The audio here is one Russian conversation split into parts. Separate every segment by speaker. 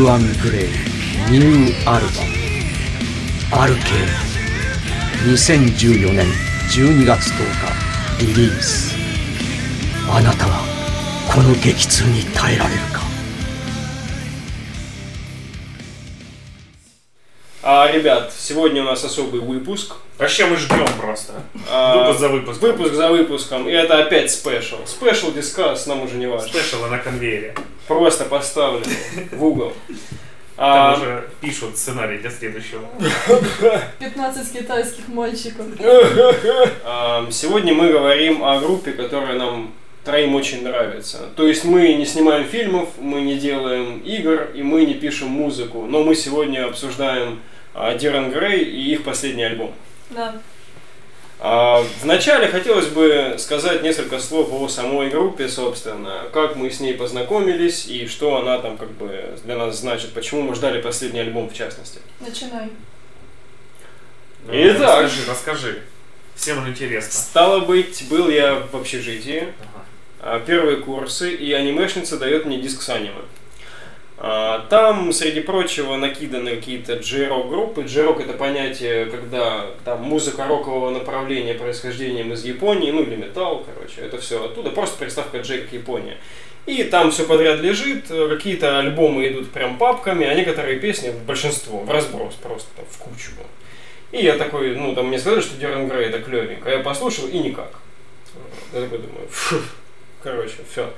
Speaker 1: ディル・アン・グレイニューアルバム「アルケー」2014年12月10日リリースあなたはこの激痛に耐えられるか
Speaker 2: А, ребят, сегодня у нас особый выпуск.
Speaker 3: Вообще мы ждем просто.
Speaker 2: А,
Speaker 3: Выпуск за выпуском.
Speaker 2: Выпуск за выпуском. И это опять спешл. Спешл дискас, нам уже не важно.
Speaker 3: Спешалы на конвейере.
Speaker 2: Просто поставлю в угол.
Speaker 3: Там
Speaker 2: А,
Speaker 3: уже пишут сценарий для следующего.
Speaker 4: 15 китайских мальчиков.
Speaker 2: а, Сегодня мы говорим о группе, которая нам троим очень нравится. То есть мы не снимаем фильмов, мы не делаем игр и мы не пишем музыку. Но мы сегодня обсуждаем Диран Грей и их последний альбом.
Speaker 4: Да.
Speaker 2: А, Вначале хотелось бы сказать несколько слов о самой группе, собственно, как мы с ней познакомились и что она там как бы для нас значит, почему мы ждали последний альбом в частности.
Speaker 4: Начинай.
Speaker 3: Ну,
Speaker 2: Итак.
Speaker 3: Расскажи, расскажи. Всем интересно.
Speaker 2: Стало быть, был я в общежитии,
Speaker 3: Ага.
Speaker 2: а, первые курсы, и анимешница дает мне диск с аниме. Там, среди прочего, накиданы какие-то джей-рок группы. Джей-рок это понятие, когда там музыка рокового направления происхождением из Японии, ну или металл, короче, это все оттуда, просто приставка джей как Япония. И там все подряд лежит, какие-то альбомы идут прям папками, а некоторые песни, большинство, в разброс просто там, в кучу. И я такой, ну там мне сказали, что Дерн Грей это клевенько, а я послушал и никак. Я такой думаю, фу, короче, все.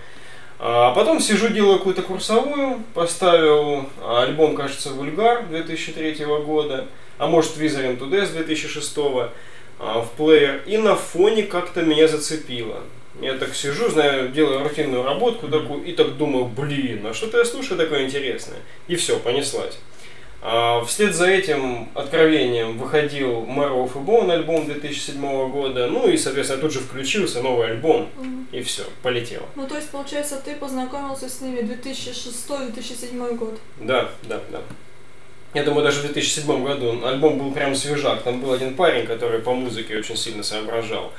Speaker 2: А потом сижу, делаю какую-то курсовую, поставил альбом, кажется, Вульгар 2003 года, а может Wizarding Today с 2006 а, в плеер, и на фоне как-то меня зацепило. Я так сижу, знаю, делаю рутинную работку такую, и так думаю, блин, а что-то я слушаю такое интересное. И все, понеслась. А, Вслед за этим откровением выходил of a Bone альбом 2007 года, ну и, соответственно, тут же включился новый альбом, и все, полетело.
Speaker 4: Ну, то есть, получается, ты познакомился с ними 2006-2007 год.
Speaker 2: Да, да, да. Я думаю, даже в 2007 году альбом был прям свежак. Там был один парень, который по музыке очень сильно соображал.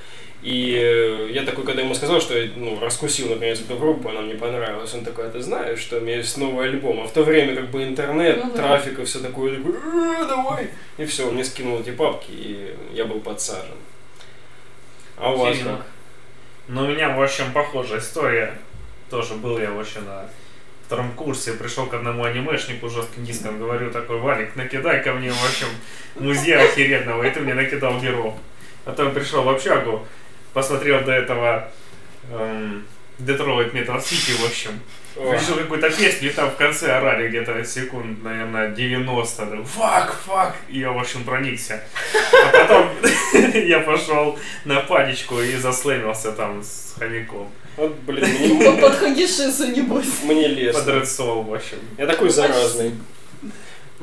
Speaker 2: И э, я такой, когда ему сказал, что я ну, раскусил наконец эту группу, она мне понравилась, он такой, а ты знаешь, что у меня есть новый альбом? А в то время как бы интернет,
Speaker 4: Ну да.
Speaker 2: трафик и все такое, такой, «Э, давай. И все, он мне скинул эти папки, и я был подсажен. А у вас как?
Speaker 3: Ну, у меня, в общем, похожая история. Тоже был я, в общем, на втором курсе, пришел к одному анимешнику жестким диском, говорю такой, Валик, накидай ко мне, в общем, музей охеренного, и ты мне накидал геров. Потом пришел в общагу, посмотрел до этого эм, Детройт Метал Сити, в общем. Решил какую-то песню, и там в конце орали где-то секунд, наверное, 90. да, Фак, фак! И я, в общем, проникся. А потом я пошел на паничку и заслэмился там с хомяком.
Speaker 2: Вот, блин, мне,
Speaker 4: Под хагишису, небось.
Speaker 2: мне
Speaker 3: Под
Speaker 2: лестно.
Speaker 3: Red Soul, в общем.
Speaker 2: Я такой заразный.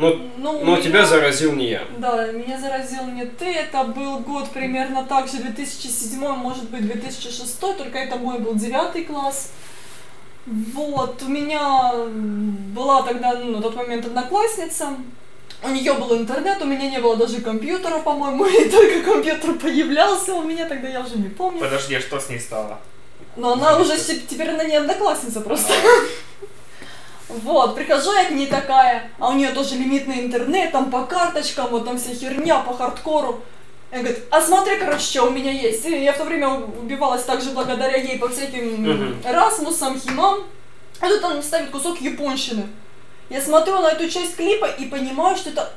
Speaker 2: Ну,
Speaker 4: Ну, у
Speaker 2: но
Speaker 4: меня-
Speaker 2: тебя заразил не я.
Speaker 4: Да, меня заразил не ты, это был год примерно так же, 2007, может быть, 2006, только это мой был девятый класс. Вот, у меня была тогда, ну, на тот момент одноклассница, у нее был интернет, у меня не было даже компьютера, по-моему, и только компьютер появлялся у меня, тогда я уже не помню.
Speaker 3: Подожди, а что с ней стало?
Speaker 4: Но она уже теперь она не одноклассница просто. Вот, прихожу я к ней такая, а у нее тоже лимитный интернет, там по карточкам, вот там вся херня по хардкору. Она говорит, а смотри, короче, что у меня есть. И я в то время убивалась также благодаря ей по всяким
Speaker 2: Мгм.
Speaker 4: Расмусам, Химам. А тут он ставит кусок японщины. Я смотрю на эту часть клипа и понимаю, что это,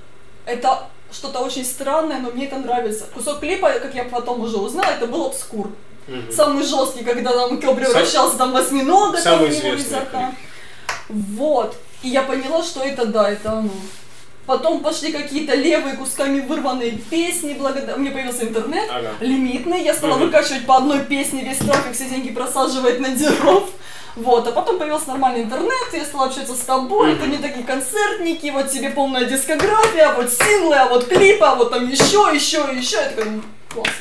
Speaker 4: это что-то очень странное, но мне это нравится. Кусок клипа, как я потом уже узнала, это был обскур.
Speaker 2: Мгм.
Speaker 4: Самый жесткий, когда там Кё превращался там в осьминога, там
Speaker 2: Самый
Speaker 4: у него
Speaker 2: известный
Speaker 4: изо рта. Вот. И я поняла, что это да, это оно. Потом пошли какие-то левые кусками вырванные песни, благодаря... Мне появился интернет,
Speaker 2: Ага.
Speaker 4: лимитный, я стала
Speaker 2: Мгм.
Speaker 4: выкачивать по одной песне весь трафик, все деньги просаживать на деров. Вот, а потом появился нормальный интернет, я стала общаться с тобой, ты мне такие концертники, вот тебе полная дискография, вот синглы, а вот клипы, а вот там еще, еще, еще. Я такая, «Ну, классно.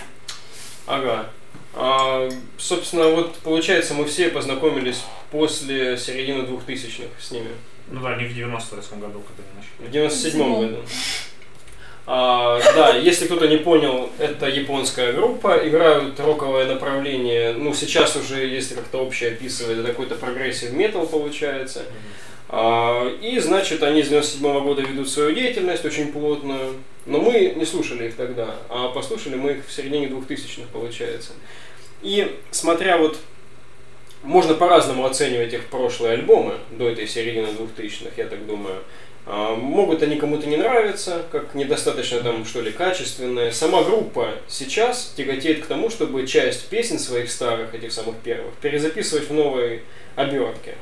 Speaker 2: Ага. А, собственно, вот получается, мы все познакомились после середины двухтысячных с ними.
Speaker 3: Ну да, не в 98 году, когда я начал.
Speaker 2: В 97
Speaker 4: 97-м.
Speaker 2: году. А, да, если кто-то не понял, это японская группа, играют роковое направление, ну сейчас уже, если как-то общее описывать, это какой-то progressive metal получается. А, и, значит, они с 97 года ведут свою деятельность очень плотную, но мы не слушали их тогда, а послушали мы их в середине 2000-х, получается. И смотря вот можно по-разному оценивать их прошлые альбомы до этой середины 2000-х, я так думаю. А, могут они кому-то не нравиться, как недостаточно там что ли качественные. Сама группа сейчас тяготеет к тому, чтобы часть песен своих старых, этих самых первых, перезаписывать в новой обертке.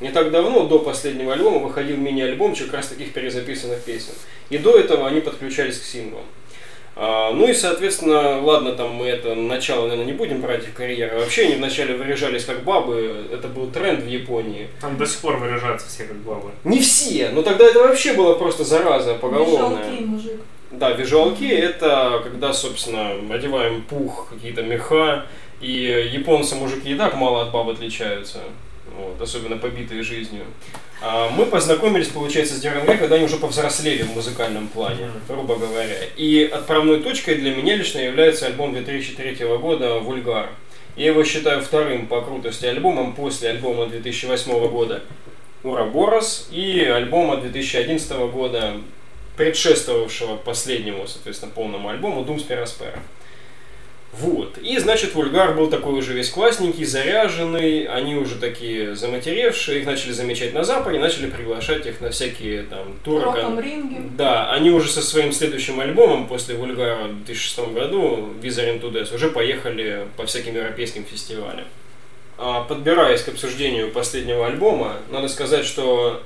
Speaker 2: Не так давно, до последнего альбома, выходил мини-альбомчик как раз таких перезаписанных песен. И до этого они подключались к синглам. А, ну и, соответственно, ладно, там мы это начало, наверное, не будем брать их карьеры. Вообще они вначале выряжались как бабы, это был тренд в Японии.
Speaker 3: Там до сих пор выряжаются все как бабы.
Speaker 2: Не все, но тогда это вообще было просто зараза поголовная.
Speaker 4: Визуалки, мужик.
Speaker 2: Да, визуалки это когда, собственно, одеваем пух, какие-то меха, и японцы мужики и так мало от баб отличаются, вот, особенно побитые жизнью. А мы познакомились, получается, с DRNG, когда они уже повзрослели в музыкальном плане, грубо говоря. И отправной точкой для меня лично является альбом 2003 года «Вульгар». Я его считаю вторым по крутости альбомом после альбома 2008 года «Ураборос» и альбома 2011 года, предшествовавшего последнему, соответственно, полному альбому «Дум Спираспера». Вот. И, значит, Вульгар был такой уже весь классненький, заряженный, они уже такие заматеревшие, их начали замечать на Западе, начали приглашать их на всякие там туры.
Speaker 4: Ринге.
Speaker 2: Да, они уже со своим следующим альбомом после Вульгара в 2006 году, into Death, уже поехали по всяким европейским фестивалям. А подбираясь к обсуждению последнего альбома, надо сказать, что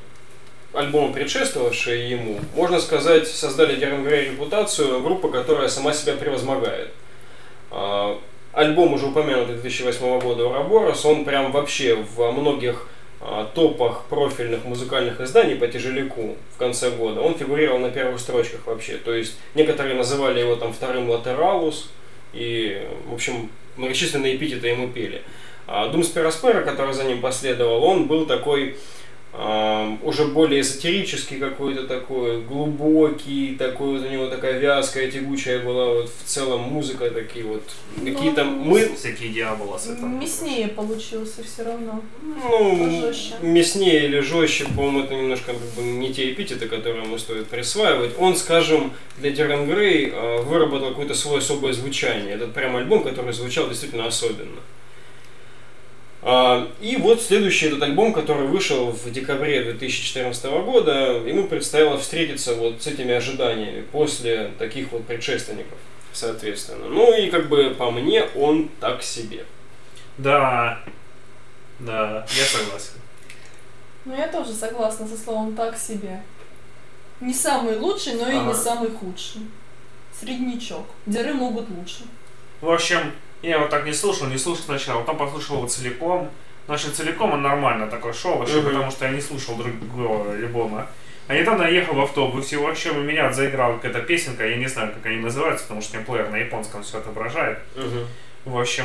Speaker 2: альбомы, предшествовавшие ему, можно сказать, создали Дерен Грей репутацию группы, которая сама себя превозмогает. А, Альбом уже упомянутый 2008 года Ураборос, он прям вообще во многих а, топах профильных музыкальных изданий по тяжеляку в конце года. Он фигурировал на первых строчках вообще. То есть некоторые называли его там вторым латералус. И, в общем, многочисленные эпитеты ему пели. А Дум Спираспера, который за ним последовал, он был такой уже более эзотерический какой-то такой, глубокий, такой вот у него такая вязкая, тягучая была вот в целом музыка, такие вот какие-то
Speaker 4: Ну,
Speaker 2: мы,
Speaker 3: Всякие дьяволосы там.
Speaker 4: Мяснее получился все равно.
Speaker 2: ну,
Speaker 4: Пожестче.
Speaker 2: мяснее или жестче, по-моему, это немножко как бы не те эпитеты, которые ему стоит присваивать. Он, скажем, для Дерен Грей э, выработал какое-то свое особое звучание. Этот прям альбом, который звучал действительно особенно. А, И вот следующий этот альбом, который вышел в декабре 2014 года, ему предстояло встретиться вот с этими ожиданиями после таких вот предшественников, соответственно. Ну и как бы по мне он так себе.
Speaker 3: Да, да, я согласен.
Speaker 4: Ну, я тоже согласна со словом «так себе». Не самый лучший, но и
Speaker 2: Ага.
Speaker 4: не самый худший. Среднячок. Деры могут лучше.
Speaker 3: В общем, я его так не слушал, не слушал сначала, потом послушал его целиком. Значит, целиком он нормально такой шел, вообще,
Speaker 2: Мгм.
Speaker 3: потому что я не слушал другого альбома. А недавно я ехал в автобусе, в общем, у меня заиграла какая-то песенка, я не знаю, как они называются, потому что у меня плеер на японском все отображает. В общем,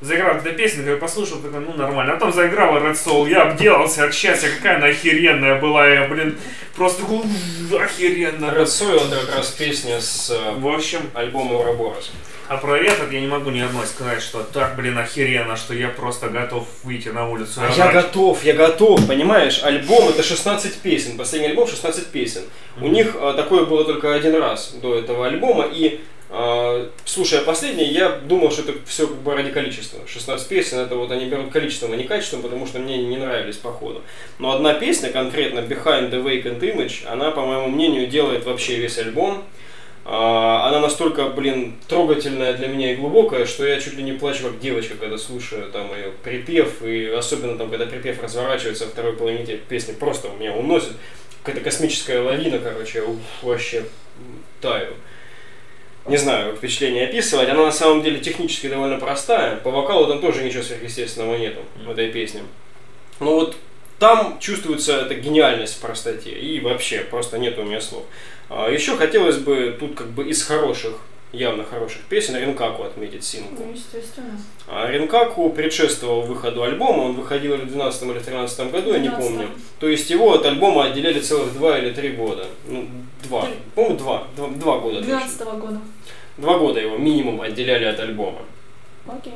Speaker 3: заиграла эта песенка, я послушал, такой, ну нормально. А потом заиграла Red Soul, я обделался от счастья, какая она охеренная была, я, блин, просто такой, «Ух, охеренно.
Speaker 2: Red Soil это как раз песня с э,
Speaker 3: В общем,
Speaker 2: альбома Ураборос.
Speaker 3: А про этот я не могу ни одной сказать, что так, блин, охеренно, что я просто готов выйти на улицу.
Speaker 2: А я готов, я готов, понимаешь? Альбом это 16 песен, последний альбом 16 песен. У них а, такое было только один раз до этого альбома, и а, слушая последний, я думал, что это все как бы ради количества. 16 песен, это вот они берут количеством, а не качеством, потому что мне не нравились по ходу. Но одна песня, конкретно Behind the Vacant Image, она, по моему мнению, делает вообще весь альбом. А, Она настолько, блин, трогательная для меня и глубокая, что я чуть ли не плачу как девочка, когда слушаю там ее припев, и особенно там, когда припев разворачивается во второй половине песни, просто меня уносит. Какая-то космическая лавина, короче, уф, вообще таю. Не знаю, впечатление описывать. Она на самом деле технически довольно простая. По вокалу там тоже ничего сверхъестественного нету в этой песне. Но вот там чувствуется эта гениальность в простоте. И вообще, просто нет у меня слов. А, Еще хотелось бы тут как бы из хороших явно хороших песен. Ринкаку отметить сингл.
Speaker 4: Ну, естественно.
Speaker 2: А Ринкаку предшествовал выходу альбома, он выходил или в 12 или в 13 году, я не
Speaker 4: 12.
Speaker 2: помню. То есть его от альбома отделяли целых два или три года. Ну, два.
Speaker 4: Три.
Speaker 2: По-моему, два. Два, два года. точно.
Speaker 4: 12 года.
Speaker 2: Два года его минимум отделяли от альбома.
Speaker 4: Окей.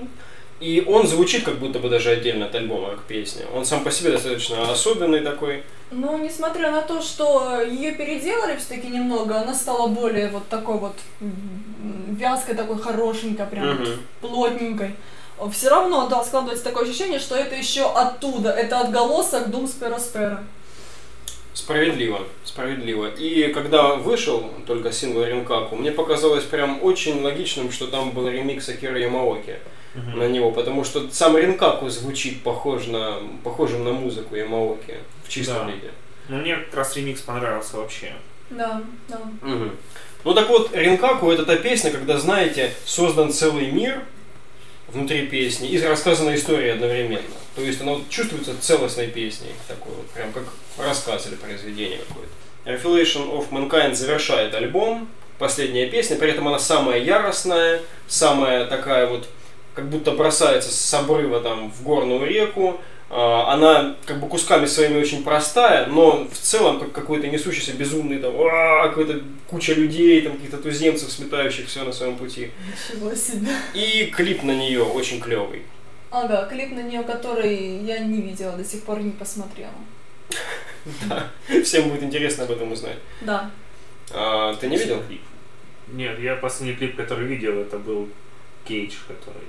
Speaker 2: И он звучит как будто бы даже отдельно от альбома, как песня. Он сам по себе достаточно особенный такой.
Speaker 4: Но несмотря на то, что ее переделали все-таки немного, она стала более вот такой вот вязкой, такой хорошенькой, прям
Speaker 2: Мгм.
Speaker 4: плотненькой. Все равно, да, складывается такое ощущение, что это еще оттуда, это отголосок Дум Спера Спера.
Speaker 2: Справедливо, справедливо. И когда вышел только сингл Ринкаку, мне показалось прям очень логичным, что там был ремикс Акира Ямаоки на него, потому что сам Ринкаку звучит похож на, похожим на музыку Ямаоки в чистом
Speaker 3: Да.
Speaker 2: виде.
Speaker 3: Ну, мне как раз ремикс понравился вообще.
Speaker 4: Да, да.
Speaker 2: Мгм. Ну так вот, Ринкаку это та песня, когда, знаете, создан целый мир внутри песни и рассказана история одновременно. То есть она вот чувствуется целостной песней, такой вот, прям как рассказ или произведение какое-то. Revelation of Mankind завершает альбом, последняя песня, при этом она самая яростная, самая такая вот, как будто бросается с обрыва там в горную реку, она как бы кусками своими очень простая, но в целом как какой-то несущийся безумный там «Уа!» какой-то куча людей, там каких-то туземцев, сметающих все на своем пути.
Speaker 4: Ничего себе.
Speaker 2: И клип на нее очень клевый.
Speaker 4: Ага, клип на нее, который я не видела, до сих пор не посмотрела.
Speaker 2: Всем будет интересно об этом узнать.
Speaker 4: Да.
Speaker 2: А, ты не видел?
Speaker 3: Клип. Нет, я последний клип, который видел, это был Кейдж, который...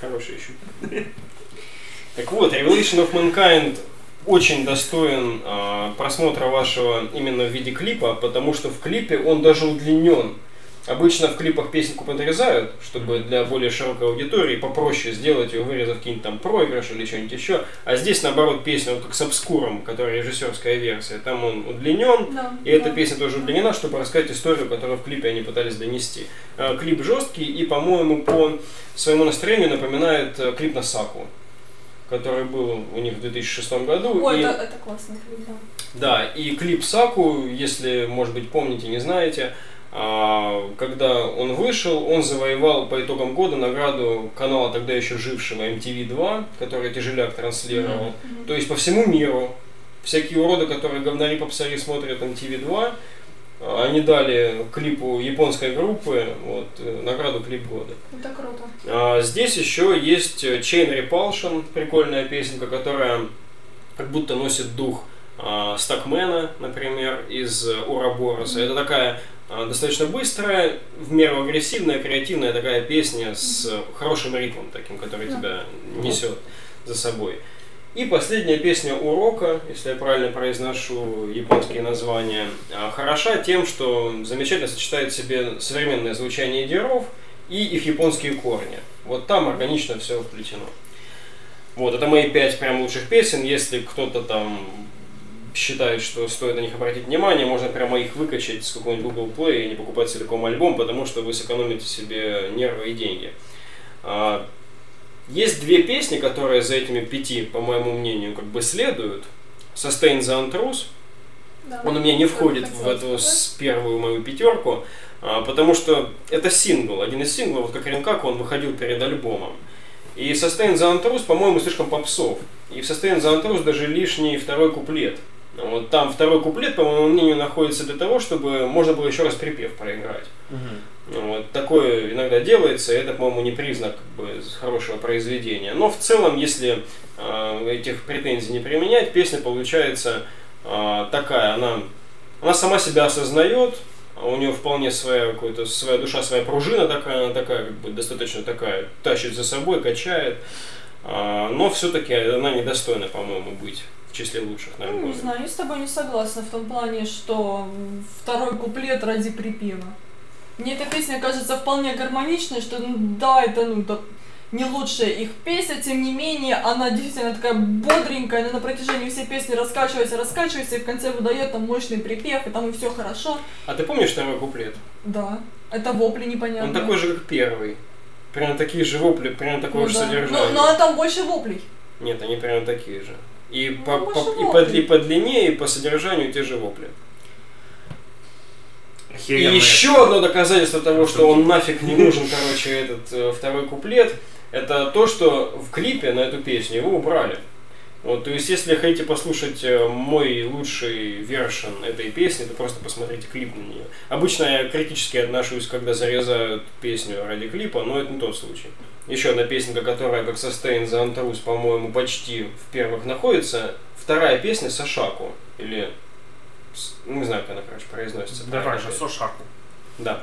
Speaker 2: Хороший еще. Так вот, Revelation of Mankind очень достоин а, просмотра вашего именно в виде клипа, потому что в клипе он даже удлинен. Обычно в клипах песенку подрезают, чтобы для более широкой аудитории попроще сделать ее, вырезав какие-нибудь там проигрыш или что-нибудь еще. А здесь, наоборот, песня вот как с обскуром, которая режиссерская версия. Там он удлинен,
Speaker 4: Да.
Speaker 2: и эта
Speaker 4: да.
Speaker 2: песня тоже удлинена, чтобы рассказать историю, которую в клипе они пытались донести. Э, Клип жесткий и, по-моему, по своему настроению напоминает э, клип на Саку, который был у них в 2006 году.
Speaker 4: Ой,
Speaker 2: и,
Speaker 4: это, это классный клип, да.
Speaker 2: Да, и клип Саку, если, может быть, помните, не знаете, а, когда он вышел, он завоевал по итогам года награду канала тогда еще жившего MTV2, который тяжеляк транслировал.
Speaker 4: Мгм.
Speaker 2: То есть по всему миру всякие уроды, которые говнари попсари смотрят MTV2, а, они дали клипу японской группы вот, э, награду клип года.
Speaker 4: Это круто.
Speaker 2: А, Здесь еще есть э, Chain Repulsion, прикольная песенка, которая как будто носит дух а, Стакмена, например, из э, Урабороса. Это такая а, достаточно быстрая, в меру агрессивная, креативная такая песня с э, хорошим ритмом таким, который
Speaker 4: Да.
Speaker 2: тебя несет за собой. И последняя песня Урока, если я правильно произношу японские названия, а, хороша тем, что замечательно сочетает в себе современное звучание деров и их японские корни. Вот там органично все вплетено. Вот, это мои пять прям лучших песен. Если кто-то там считает, что стоит на них обратить внимание, можно прямо их выкачать с какого-нибудь Google Play и не покупать целиком альбом, потому что вы сэкономите себе нервы и деньги. Есть две песни, которые за этими пяти, по моему мнению, как бы следуют. Sustain the Untrus.
Speaker 4: Да.
Speaker 2: Он у меня не входит в эту с первую мою пятерку, а, потому что это сингл, один из синглов, вот как он выходил перед альбомом. И Sustain the Untrus, по-моему, слишком попсов. И в Sustain the Untrus даже лишний второй куплет. Вот там второй куплет, по моему мнению, находится для того, чтобы можно было еще раз припев проиграть. Ну, Вот, такое иногда делается, и это, по-моему, не признак как бы, хорошего произведения. Но в целом, если э, этих претензий не применять, песня получается э, такая, она, она сама себя осознает, у нее вполне своя, какая-то, своя душа, своя пружина такая, она такая, как бы, достаточно такая, тащит за собой, качает, А, но все-таки она недостойна, по-моему, быть в числе лучших на
Speaker 4: Ну, не знаю, я с тобой не согласна в том плане, что второй куплет ради припева. Мне эта песня кажется вполне гармоничной, что ну, да, это ну да, не лучшая их песня, тем не менее, она действительно такая бодренькая, она на протяжении всей песни раскачивается, раскачивается, и в конце выдает там мощный припев, и там и все хорошо.
Speaker 2: А ты помнишь второй куплет?
Speaker 4: Да, это вопли непонятные.
Speaker 2: Он такой же, как первый. Прям такие же вопли, прям такое
Speaker 4: ну,
Speaker 2: же
Speaker 4: да.
Speaker 2: содержание.
Speaker 4: Но, но там больше воплей.
Speaker 2: Нет, они прям такие же. И,
Speaker 4: Ну,
Speaker 2: по, по- и по, дли- по длине, и по содержанию те же вопли. И
Speaker 3: охеренные.
Speaker 2: еще одно доказательство того, что он нафиг не нужен, короче, этот э, второй куплет, это то, что в клипе на эту песню его убрали. Вот, то есть, если хотите послушать э, мой лучший вершин этой песни, то просто посмотрите клип на нее. Обычно я критически отношусь, когда зарезают песню ради клипа, но это не тот случай. Еще одна песенка, которая как Sustain the Untrus, по-моему, почти в первых находится. Вторая песня Сашаку. Или... ну, Не знаю, как она, короче, произносится.
Speaker 3: Да же,
Speaker 2: опять.
Speaker 3: Сошаку.
Speaker 2: Да.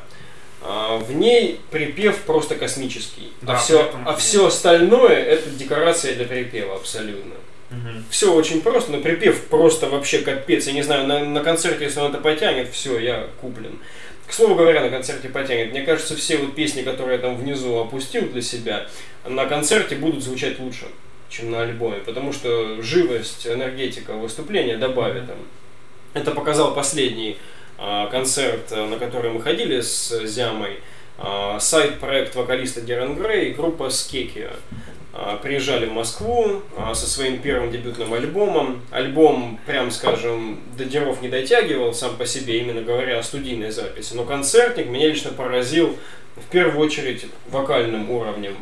Speaker 2: А, В ней припев просто космический.
Speaker 3: Да,
Speaker 2: а все,
Speaker 3: этом-
Speaker 2: а все остальное это декорация для припева абсолютно.
Speaker 3: Мгм.
Speaker 2: Все очень просто, но припев просто вообще капец. Я не знаю, на, на концерте, если он это потянет, все, я куплен. К слову говоря, на концерте потянет. Мне кажется, все вот песни, которые я там внизу опустил для себя, на концерте будут звучать лучше, чем на альбоме. Потому что живость, энергетика выступления добавит там. Это показал последний а, концерт, а, на который мы ходили с Зямой. А, сайт-проект вокалиста Дерен Грей и группа Скекия. А, Приезжали в Москву со своим первым дебютным альбомом. Альбом, прям скажем, до деров не дотягивал сам по себе, именно говоря о студийной записи. Но концертник меня лично поразил в первую очередь вокальным уровнем.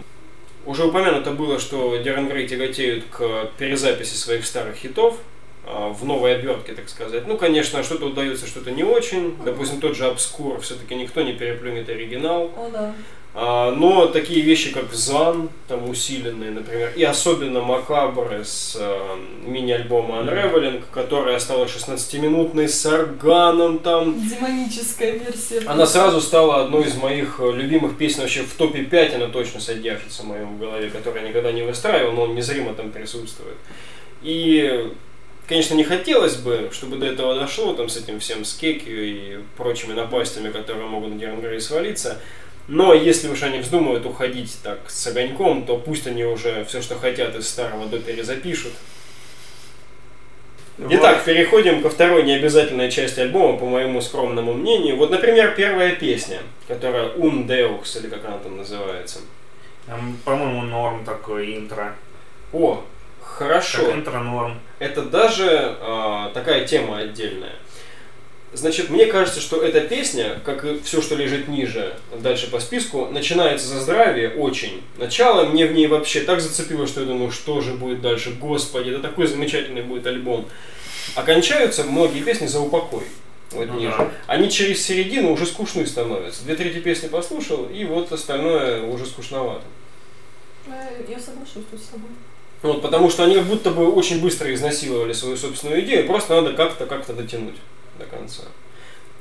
Speaker 2: Уже упомянуто было, что Дерен Грей тяготеют к перезаписи своих старых хитов в новой обертке, так сказать. Ну, конечно, что-то удается, что-то не очень. Допустим, тот же Обскур, все-таки никто не переплюнет оригинал.
Speaker 4: О, да.
Speaker 2: А, Но такие вещи, как Зан, там усиленные, например, и особенно Макабры с э, мини-альбома Unraveling, которая осталась 16-минутной с органом там.
Speaker 4: Демоническая версия.
Speaker 2: Она сразу стала одной из моих э, любимых песен вообще в топе 5, она точно содержится в моем голове, которую я никогда не выстраивал, но он незримо там присутствует. И, конечно, не хотелось бы, чтобы до этого дошло, там, с этим всем скекью и прочими напастями, которые могут на Дерн Грей свалиться. Но если уж они вздумают уходить так с огоньком, то пусть они уже все, что хотят из старого до перезапишут. Итак, переходим ко второй необязательной части альбома, по моему скромному мнению. Вот, например, первая песня, которая Un Deux, или как она там называется.
Speaker 3: Там, по-моему, норм такой интро.
Speaker 2: О, хорошо.
Speaker 3: Как интро норм.
Speaker 2: Это даже а, такая тема отдельная. Значит, мне кажется, что эта песня, как и все, что лежит ниже, дальше по списку, начинается за здравие очень. Начало мне в ней вообще так зацепило, что я думаю, что же будет дальше, господи, это такой замечательный будет альбом. Окончаются многие песни за упокой. Вот
Speaker 3: Ну
Speaker 2: ниже.
Speaker 3: да.
Speaker 2: Они через середину уже скучны становятся. Две трети песни послушал, и вот остальное уже скучновато.
Speaker 4: Э, Я соглашусь тут с тобой.
Speaker 2: Вот, потому что они как будто бы очень быстро изнасиловали свою собственную идею, просто надо как-то как-то дотянуть до конца.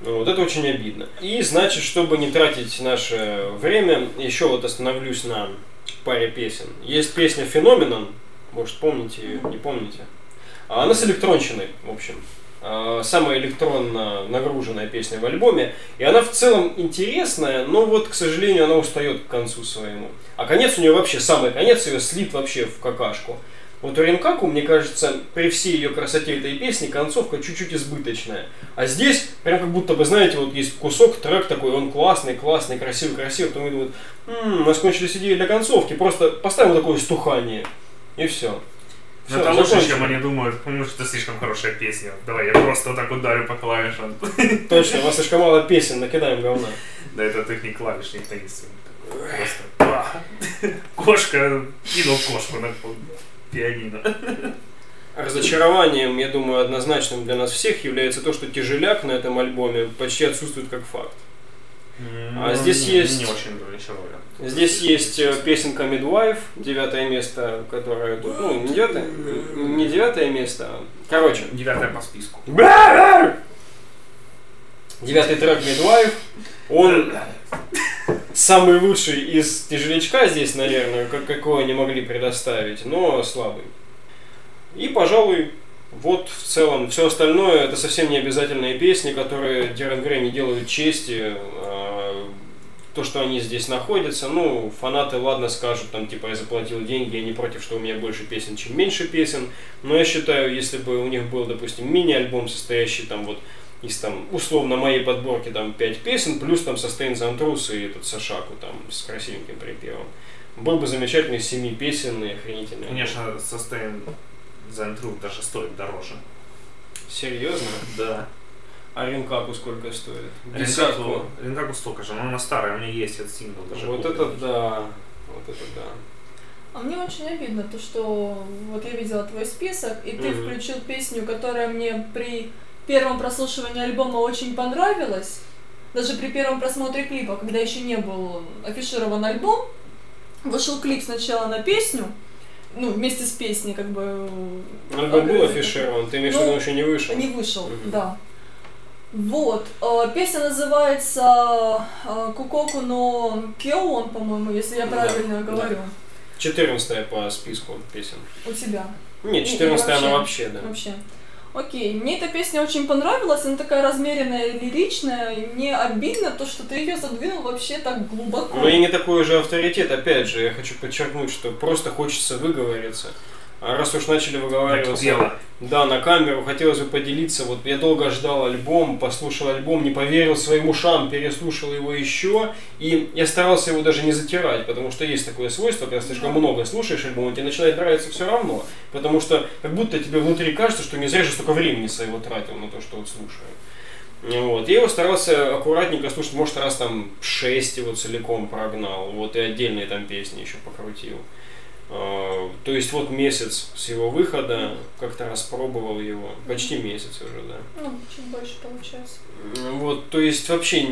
Speaker 2: Вот это очень обидно. И значит, чтобы не тратить наше время, еще вот остановлюсь на паре песен. Есть песня «Феноменон», может помните ее, не помните. А Она с электронщиной, в общем. А, Самая электронно нагруженная песня в альбоме. И она в целом интересная, но вот, к сожалению, она устает к концу своему. А конец у нее вообще, самый конец ее слит вообще в какашку. Вот у Ринкаку, мне кажется, при всей ее красоте этой песни концовка чуть-чуть избыточная. А здесь прям как будто бы, знаете, вот есть кусок, трек такой, он классный, классный, красивый, красивый, потом думают, «М, у нас кончились идеи для концовки, просто поставим вот такое стухание. И все.
Speaker 3: Но это лучше, чем они думают, потому что это слишком хорошая песня. Давай я просто вот так ударю по клавишам.
Speaker 2: Точно, у вас слишком мало песен, накидаем говна.
Speaker 3: Да это их не клавишник таинственный. Просто па. Кошка кинул кошку на пианино.
Speaker 2: Разочарованием, я думаю, однозначным для нас всех является то, что тяжеляк на этом альбоме почти отсутствует как факт. А здесь
Speaker 3: не-
Speaker 2: есть-
Speaker 3: Не очень разочарован.
Speaker 2: Здесь есть э, песенка Midwife, девятое место, которое тут, ну, не девятое, не девятое место, а, короче,
Speaker 3: Девятое по списку.
Speaker 2: девятый трек Midwife, он самый лучший из тяжелячка здесь, наверное, как, какой они могли предоставить, но слабый. И, пожалуй, вот в целом все остальное это совсем не обязательные песни, которые Дерен Грей не делают чести. а, То, что они здесь находятся, ну, фанаты, ладно, скажут, там, типа, я заплатил деньги, я не против, что у меня больше песен, чем меньше песен, но я считаю, если бы у них был, допустим, мини-альбом, состоящий, там, вот, из, там, условно, моей подборки, там, 5 песен, плюс, там, Sustain Untrus и этот Сашаку, там, с красивеньким припевом, был бы замечательный 7 песен и охренительный.
Speaker 3: Конечно, Sustain the Truth даже стоит дороже.
Speaker 2: Серьезно?
Speaker 3: Да.
Speaker 2: А Ринкаку сколько стоит?
Speaker 3: Ренкаку,
Speaker 2: Десятку.
Speaker 3: Ренкаку столько же, но она старая, у меня есть этот сингл даже.
Speaker 2: Вот
Speaker 3: купленный.
Speaker 2: это да. Вот это да.
Speaker 4: А мне очень обидно то, что вот я видела твой список, и ты
Speaker 2: Мгм.
Speaker 4: включил песню, которая мне при первом прослушивании альбома очень понравилась. Даже при первом просмотре клипа, когда еще не был афиширован альбом, вышел клип сначала на песню, ну, вместе с песней, как бы...
Speaker 2: Альбом был
Speaker 4: э,
Speaker 2: афиширован, ты имеешь в
Speaker 4: Ну,
Speaker 2: виду, он еще не вышел?
Speaker 4: Не вышел,
Speaker 2: Мгм.
Speaker 4: да. Вот. э, Песня называется э, Кукоку но Кеон, по-моему, если я
Speaker 2: Да,
Speaker 4: правильно
Speaker 2: да.
Speaker 4: говорю.
Speaker 2: 14 по списку песен.
Speaker 4: У тебя.
Speaker 2: Нет,
Speaker 4: И- и
Speaker 2: 14 она
Speaker 4: вообще.
Speaker 2: вообще, да.
Speaker 4: Вообще. Окей, мне эта песня очень понравилась, она такая размеренная, лиричная, и мне обидно то, что ты ее задвинул вообще так глубоко.
Speaker 2: Но и не такой уже авторитет, опять же, я хочу подчеркнуть, что просто хочется выговориться. А раз уж начали выговариваться, да, на камеру, хотелось бы поделиться. Вот я долго ждал альбом, послушал альбом, не поверил своим ушам, переслушал его еще. И я старался его даже не затирать, потому что есть такое свойство, когда слишком
Speaker 4: Да.
Speaker 2: много слушаешь альбом, тебе начинает нравиться все равно. Потому что как будто тебе внутри кажется, что не зря же столько времени своего тратил на то, что вот слушаю. Вот. Я его старался аккуратненько слушать, может, раз там шесть его целиком прогнал, вот, и отдельные там песни еще покрутил. А, То есть вот месяц с его выхода, как-то распробовал его, почти месяц уже, да.
Speaker 4: Ну, чуть больше получается.
Speaker 2: М, Вот, то есть вообще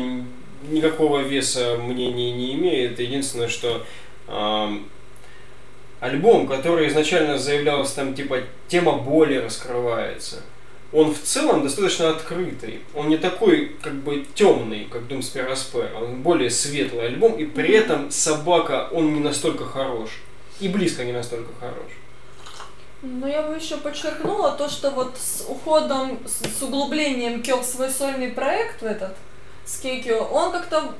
Speaker 2: никакого веса мнение не имеет. Единственное, что ам, альбом, который изначально заявлялся там типа тема боли раскрывается, он в целом достаточно открытый. Он не такой как бы темный, как Doom Sphere Он более светлый альбом, и при этом собака, он не настолько хорош. И близко не настолько хорош.
Speaker 4: Но я бы еще подчеркнула то, что вот с уходом, с, с углублением Кел свой сольный проект в этот, с Кейкио, он как-то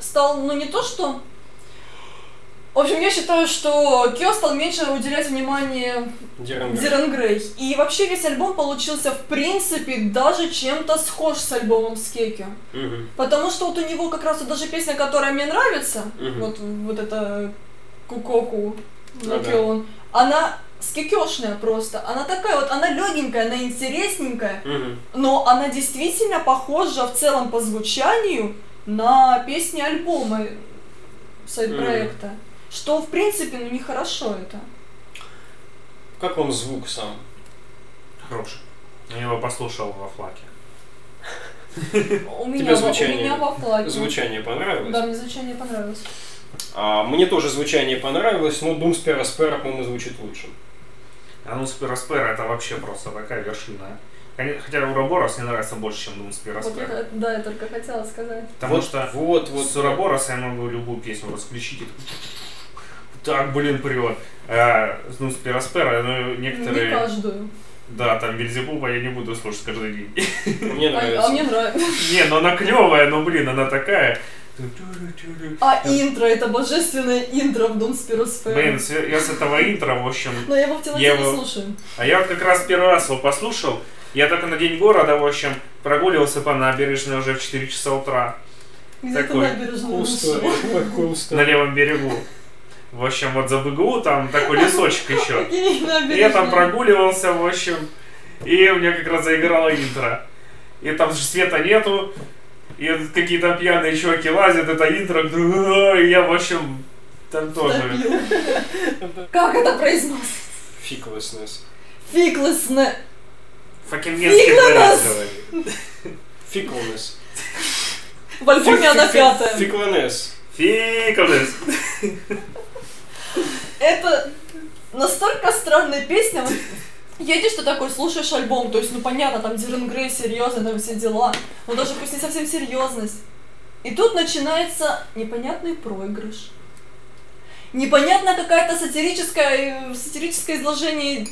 Speaker 4: стал, ну не то что... В общем, я считаю, что Кио стал меньше уделять внимание
Speaker 2: Диран Грей.
Speaker 4: И вообще весь альбом получился, в принципе, даже чем-то схож с альбомом с Кейкио.
Speaker 2: Мгм.
Speaker 4: Потому что вот у него как раз вот даже песня, которая мне нравится,
Speaker 2: Мгм.
Speaker 4: вот, вот эта Кукоку,
Speaker 2: Ага.
Speaker 4: Нокион, она скикешная просто. Она такая вот, она легенькая, она интересненькая,
Speaker 2: Мгм.
Speaker 4: но она действительно похожа в целом по звучанию на песни альбома сайт-проекта. Что, в принципе, ну нехорошо это.
Speaker 2: Как вам звук сам?
Speaker 3: Хороший. Я его послушал во флаке.
Speaker 4: У меня во флаге.
Speaker 2: Звучание понравилось?
Speaker 4: Да, мне звучание понравилось.
Speaker 2: А, мне тоже звучание понравилось, но Doom Spera Spera, по-моему, звучит лучше.
Speaker 3: А ну Спираспера это вообще просто такая вершина. Хотя Ураборос мне нравится больше, чем Дум
Speaker 4: Вот
Speaker 3: Спираспера.
Speaker 4: я, да, я только хотела сказать.
Speaker 3: Потому
Speaker 2: вот,
Speaker 3: что
Speaker 2: вот, вот,
Speaker 3: с Урабороса я могу любую песню расключить. и Так, блин, прет. А, с Дум Спираспера, ну,
Speaker 4: Не
Speaker 3: некоторые...
Speaker 4: каждую.
Speaker 3: Да, там Бельзебуба я не буду слушать каждый день.
Speaker 2: мне
Speaker 4: А,
Speaker 2: нравится.
Speaker 4: а мне нравится.
Speaker 3: Не, ну она клевая, но, блин, она такая...
Speaker 4: А интро, это божественное интро в Дом Спиросфера.
Speaker 3: Блин, с- я с этого интро, в общем...
Speaker 4: Но я его в темноте не слушаю.
Speaker 3: А я вот как раз первый раз его послушал. Я только на День города, в общем, прогуливался по набережной уже в 4 часа утра
Speaker 4: Где-то
Speaker 3: Такой на левом берегу. В общем, вот за БГУ там такой лесочек еще. И я там прогуливался, в общем, и у меня как раз заиграла интро. И там же света нету, и какие-то пьяные чуваки лазят, это интро, и я, в общем, там тоже.
Speaker 4: Как это произносится?
Speaker 2: Фиклеснес.
Speaker 4: Фиклесне.
Speaker 3: Факингенский
Speaker 4: Фигланас!
Speaker 3: дворец говорит.
Speaker 2: Фиклнес.
Speaker 4: В альбоме она пятая.
Speaker 2: Фикленес.
Speaker 3: Фиклес.
Speaker 4: Это настолько странная песня. Едешь ты такой, слушаешь альбом, то есть, ну понятно, там Дирен Грей серьезно, там все дела, но даже пусть не совсем серьезность. И тут начинается непонятный проигрыш. Непонятная какая-то сатирическая, сатирическое изложение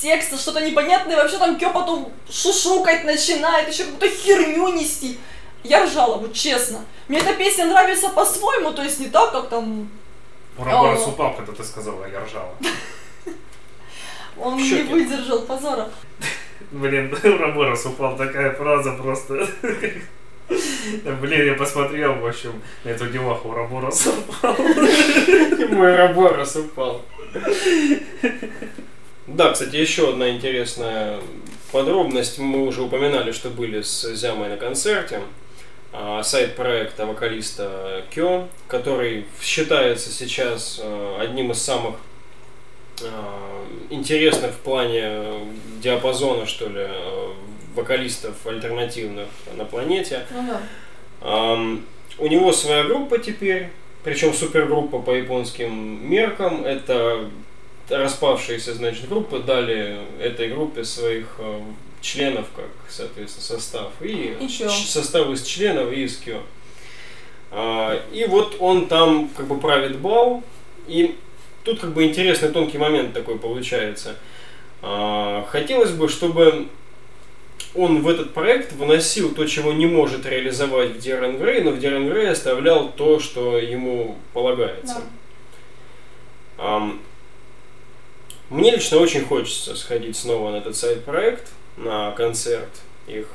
Speaker 4: текста, что-то непонятное, вообще там Кё потом шушукать начинает, еще какую-то херню нести. Я ржала, вот честно. Мне эта песня нравится по-своему, то есть не так, как там
Speaker 3: Ураборос
Speaker 4: О.
Speaker 3: упал, когда ты сказала, я ржала.
Speaker 4: Он не выдержал позора.
Speaker 3: Блин, Ураборос упал, такая фраза просто. Блин, я посмотрел, в общем, на эту деваху Урабороса.
Speaker 2: Мой Раборос упал. Да, кстати, еще одна интересная подробность мы уже упоминали, что были с Зямой на концерте. А, сайт проекта вокалиста Кё, который считается сейчас э, одним из самых интересных в плане диапазона, что ли, э, вокалистов альтернативных на планете. У него своя группа теперь, причем супергруппа по японским меркам. Это распавшиеся, значит, группы дали этой группе своих э, членов, как, соответственно, состав. И, состав из членов и из кё. А, И вот он там как бы правит бал. И тут как бы интересный тонкий момент такой получается. А, Хотелось бы, чтобы он в этот проект выносил то, чего не может реализовать в Дерен Грей, но в Дерен Грей оставлял то, что ему полагается.
Speaker 4: Да.
Speaker 2: Мне лично очень хочется сходить снова на этот сайт-проект, на концерт их.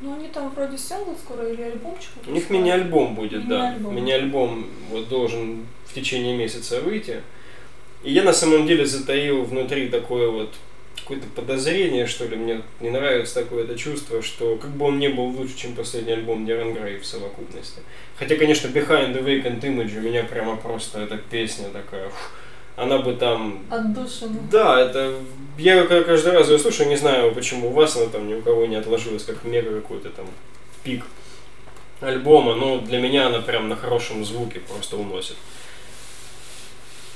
Speaker 4: Ну они там вроде сингл скоро или альбомчик.
Speaker 2: У них мини-альбом будет, да.
Speaker 4: Мини-альбом.
Speaker 2: Вот должен в течение месяца выйти. И я на самом деле затаил внутри такое вот какое-то подозрение, что ли, мне не нравится такое это чувство, что как бы он не был лучше, чем последний альбом Дерен Грей в совокупности. Хотя, конечно, Behind the Vacant Image у меня прямо просто эта песня такая, фу, она бы там
Speaker 4: Отдушина.
Speaker 2: да, это я каждый раз ее слушаю, не знаю, почему у вас она там ни у кого не отложилась, как мега какой-то там пик альбома, но для меня она прям на хорошем звуке просто уносит.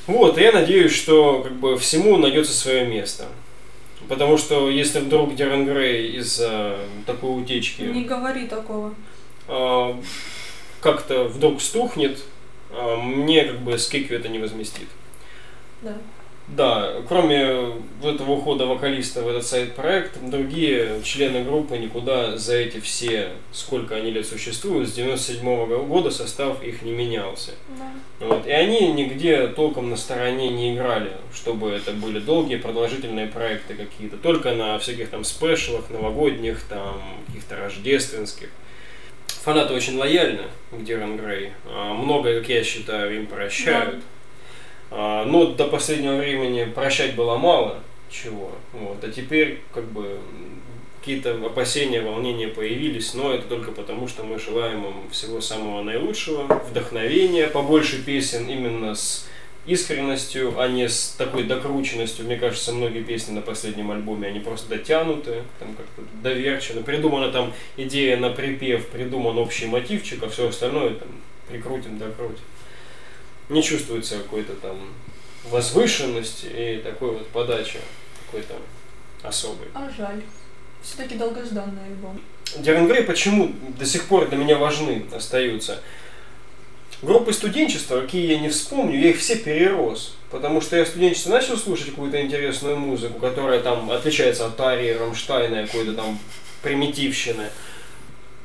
Speaker 2: Вот, и я надеюсь, что как бы всему найдется свое место. Потому что если вдруг Дерен Грей из-за такой утечки
Speaker 4: Не говори такого.
Speaker 2: а, как-то вдруг стухнет, а, мне как бы скикью это не возместит.
Speaker 4: Да.
Speaker 2: Да, кроме этого ухода вокалиста в этот сайт-проект, другие члены группы никуда за эти все, сколько они лет существуют, с 97 года состав их не менялся.
Speaker 4: Да.
Speaker 2: Вот. И они нигде толком на стороне не играли, чтобы это были долгие продолжительные проекты какие-то. Только на всяких там спешлах, новогодних, там, каких-то рождественских. Фанаты очень лояльны к Диран Грей. А, Многое, как я считаю, им прощают. А, Но до последнего времени прощать было мало чего. Вот. А теперь как бы какие-то опасения, волнения появились, но это только потому, что мы желаем им всего самого наилучшего, вдохновения, побольше песен именно с искренностью, а не с такой докрученностью. Мне кажется, многие песни на последнем альбоме, они просто дотянуты, там как-то доверчено. Придумана там идея на припев, придуман общий мотивчик, а все остальное там прикрутим, докрутим. Не чувствуется какой-то там возвышенности и такой вот подачи какой-то особой.
Speaker 4: А жаль. Все-таки долгожданный альбом.
Speaker 2: Дерен Грей почему до сих пор для меня важны остаются? Группы студенчества, какие я не вспомню, я их все перерос. Потому что я в студенчестве начал слушать какую-то интересную музыку, которая там отличается от Арии, Рамштайна, какой-то там примитивщины.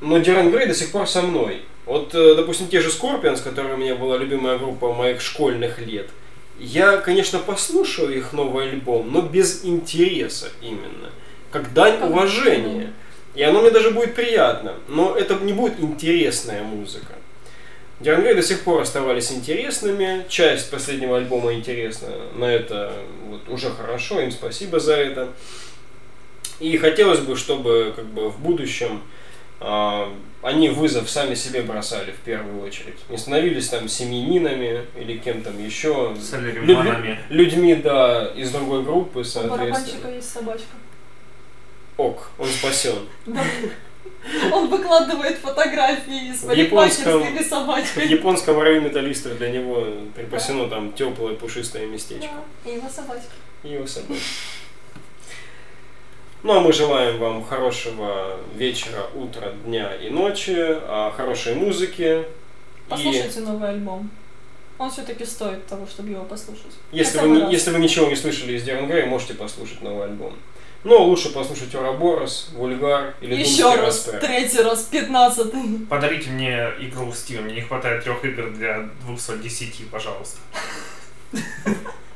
Speaker 2: Но Дерен Грей до сих пор со мной. Вот, э, допустим, те же Scorpions, которая у меня была любимая группа моих школьных лет. Я, конечно, послушаю их новый альбом, но без интереса именно. Как дань уважения. И оно мне даже будет приятно. Но это не будет интересная музыка. Дерен Грей до сих пор оставались интересными. Часть последнего альбома интересна. На это вот уже хорошо. Им спасибо за это. И хотелось бы, чтобы как бы в будущем они вызов сами себе бросали в первую очередь. Не становились там семьянинами или кем там еще.
Speaker 3: Солериманами.
Speaker 2: Людьми, да, из другой группы,
Speaker 4: У
Speaker 2: соответственно.
Speaker 4: есть собачка.
Speaker 2: Ок, он спасен.
Speaker 4: Он выкладывает фотографии с
Speaker 2: японском-
Speaker 4: парикмахерской
Speaker 2: В японском районе металлистов для него припасено там теплое пушистое местечко.
Speaker 4: И его собачка.
Speaker 2: И его собой. Ну а мы желаем вам хорошего вечера, утра, дня и ночи, а, хорошей музыки. И
Speaker 4: Послушайте новый альбом. Он все-таки стоит того, чтобы его послушать.
Speaker 2: если
Speaker 4: Хотя
Speaker 2: вы,
Speaker 4: раз.
Speaker 2: если вы ничего не слышали из Грей, можете послушать новый альбом. Но лучше послушать Ораборос, Вульгар или
Speaker 4: Еще
Speaker 2: Думский
Speaker 4: раз,
Speaker 2: Распре.
Speaker 4: третий раз, пятнадцатый.
Speaker 3: Подарите мне игру в Steam. Мне не хватает трех игр для 210, пожалуйста.